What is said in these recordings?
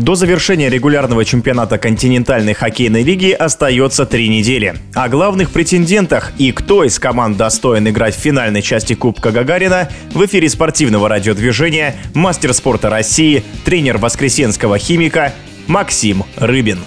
До завершения регулярного чемпионата континентальной хоккейной лиги остается три недели. О главных претендентах и кто из команд достоин играть в финальной части Кубка Гагарина в эфире спортивного радиодвижения мастер спорта России, тренер Воскресенского химика Максим Рыбин.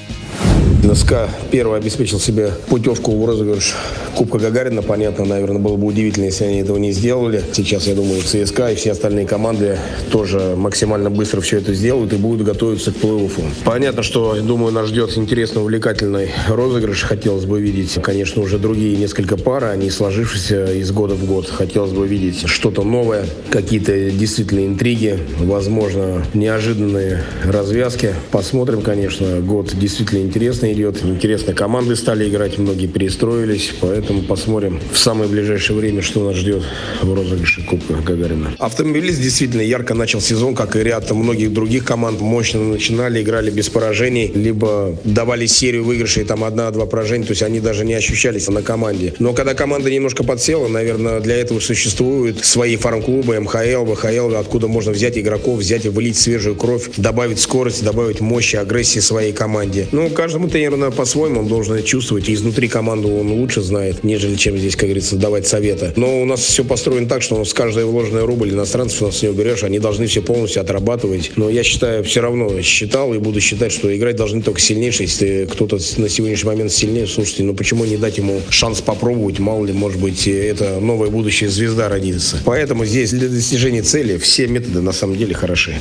НСК первый обеспечил себе путевку в розыгрыш Кубка Гагарина. Понятно, наверное, было бы удивительно, если они этого не сделали. Сейчас, я думаю, ЦСКА и все остальные команды тоже максимально быстро все это сделают и будут готовиться к плей-оффу. Понятно, что, думаю, нас ждет интересный, увлекательный розыгрыш. Хотелось бы видеть, конечно, уже другие несколько пар, не сложившиеся из года в год. Хотелось бы видеть что-то новое, какие-то действительно интриги, возможно, неожиданные развязки. Посмотрим, конечно. Год действительно интересный идет. Интересно, команды стали играть, многие перестроились, поэтому посмотрим в самое ближайшее время, что нас ждет в розыгрыше Кубка Гагарина. Автомобилист действительно ярко начал сезон, как и ряд многих других команд. Мощно начинали, играли без поражений, либо давали серию выигрышей, там одна-два поражения, то есть они даже не ощущались на команде. Но когда команда немножко подсела, наверное, для этого существуют свои фарм-клубы, МХЛ, ВХЛ, откуда можно взять игроков, взять и вылить свежую кровь, добавить скорость, добавить мощи, агрессии своей команде. Ну, каждому наверное, по-своему он должен это чувствовать, и изнутри команду он лучше знает, нежели чем здесь, как говорится, давать советы. Но у нас все построено так, что с каждой вложенной рубль иностранцев у нас не уберешь, они должны все полностью отрабатывать. Но я считаю, все равно считал и буду считать, что играть должны только сильнейшие. Если кто-то на сегодняшний момент сильнее, слушайте, ну почему не дать ему шанс попробовать? Мало ли, может быть, это новая будущая звезда родится. Поэтому здесь для достижения цели все методы на самом деле хороши.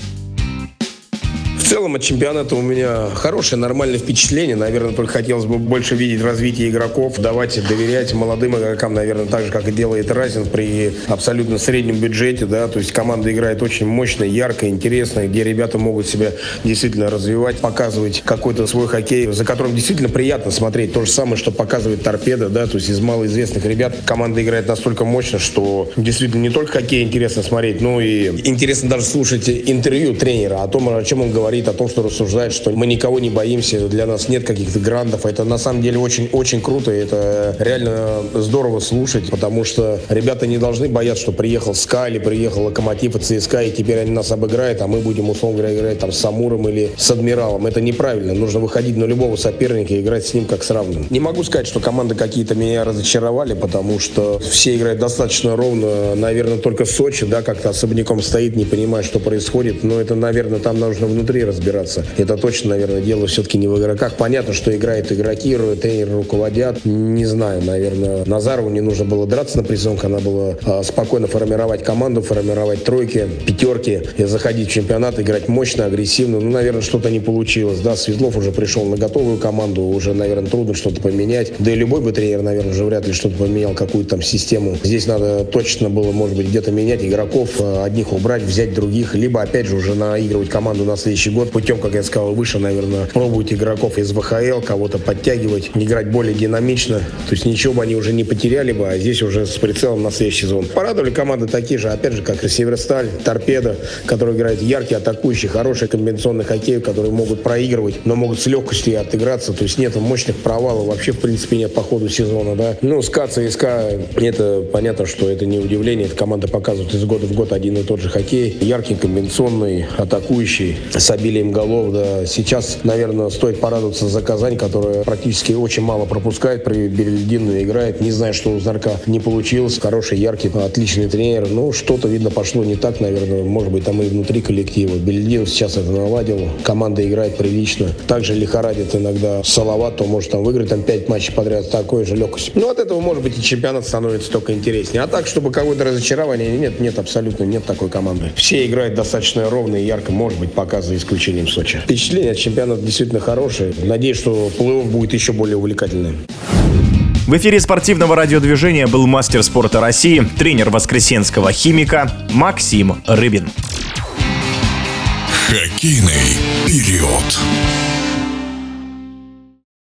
Целом от чемпионата у меня хорошее, нормальное впечатление. Наверное, только хотелось бы больше видеть развитие игроков, давать доверять молодым игрокам, наверное, так же, как и делает Разин при абсолютно среднем бюджете, да, то есть команда играет очень мощно, ярко, интересно, где ребята могут себя действительно развивать, показывать какой-то свой хоккей, за которым действительно приятно смотреть. То же самое, что показывает Торпеда, да, то есть из малоизвестных ребят команда играет настолько мощно, что действительно не только хоккей интересно смотреть, но и интересно даже слушать интервью тренера о том, о чем он говорит, о том, что рассуждает, что мы никого не боимся, для нас нет каких-то грандов. Это на самом деле очень-очень круто, и это реально здорово слушать, потому что ребята не должны бояться, что приехал СКА или приехал Локомотив и ЦСКА, и теперь они нас обыграют, а мы будем, условно говоря, играть там с Амуром или с Адмиралом. Это неправильно. Нужно выходить на любого соперника и играть с ним как с равным. Не могу сказать, что команды какие-то меня разочаровали, потому что все играют достаточно ровно. Наверное, только Сочи, да, как-то особняком стоит, не понимает, что происходит. Но это, наверное, там нужно внутри разбираться. Это точно, наверное, дело все-таки не в игроках. Понятно, что играют игроки, тренеры руководят. Не знаю, наверное, Назарову не нужно было драться на призонках. Она была а, спокойно формировать команду, формировать тройки, пятерки, и заходить в чемпионат, играть мощно, агрессивно. Ну, наверное, что-то не получилось. Да, Светлов уже пришел на готовую команду, уже, наверное, трудно что-то поменять. Да и любой бы тренер, наверное, уже вряд ли что-то поменял, какую-то там систему. Здесь надо точно было, может быть, где-то менять игроков, а, одних убрать, взять других, либо, опять же, уже наигрывать команду на следующий год путем, как я сказал, выше, наверное, пробовать игроков из ВХЛ, кого-то подтягивать, играть более динамично. То есть ничего бы они уже не потеряли бы, а здесь уже с прицелом на следующий сезон. Порадовали команды такие же, опять же, как и Северсталь, Торпеда, которые играют яркий, атакующий, хороший комбинационный хоккей, которые могут проигрывать, но могут с легкостью отыграться. То есть нет мощных провалов, вообще, в принципе, нет по ходу сезона, да. Ну, СКА, ЦСКА, это понятно, что это не удивление. Эта команда показывает из года в год один и тот же хоккей. Яркий, комбинационный, атакующий, с обилием голов, да. Сейчас, наверное, стоит порадоваться за Казань, которая практически очень мало пропускает, при Берельдину играет. Не знаю, что у Зарка не получилось. Хороший, яркий, отличный тренер. Но что-то, видно, пошло не так, наверное. Может быть, там и внутри коллектива. Бельдин сейчас это наладил. Команда играет прилично. Также лихорадит иногда Салават, то может там выиграть там 5 матчей подряд с такой же легкостью. Ну, от этого, может быть, и чемпионат становится только интереснее. А так, чтобы какое-то разочарование, нет, нет, абсолютно нет такой команды. Все играют достаточно ровно и ярко, может быть, пока за исключением Сочи. Впечатление от чемпионата действительно хорошее. Надеюсь, что плей-офф будет еще более увлекательным. В эфире спортивного радиодвижения был мастер спорта России, тренер воскресенского химика Максим Рыбин. Хоккейный период.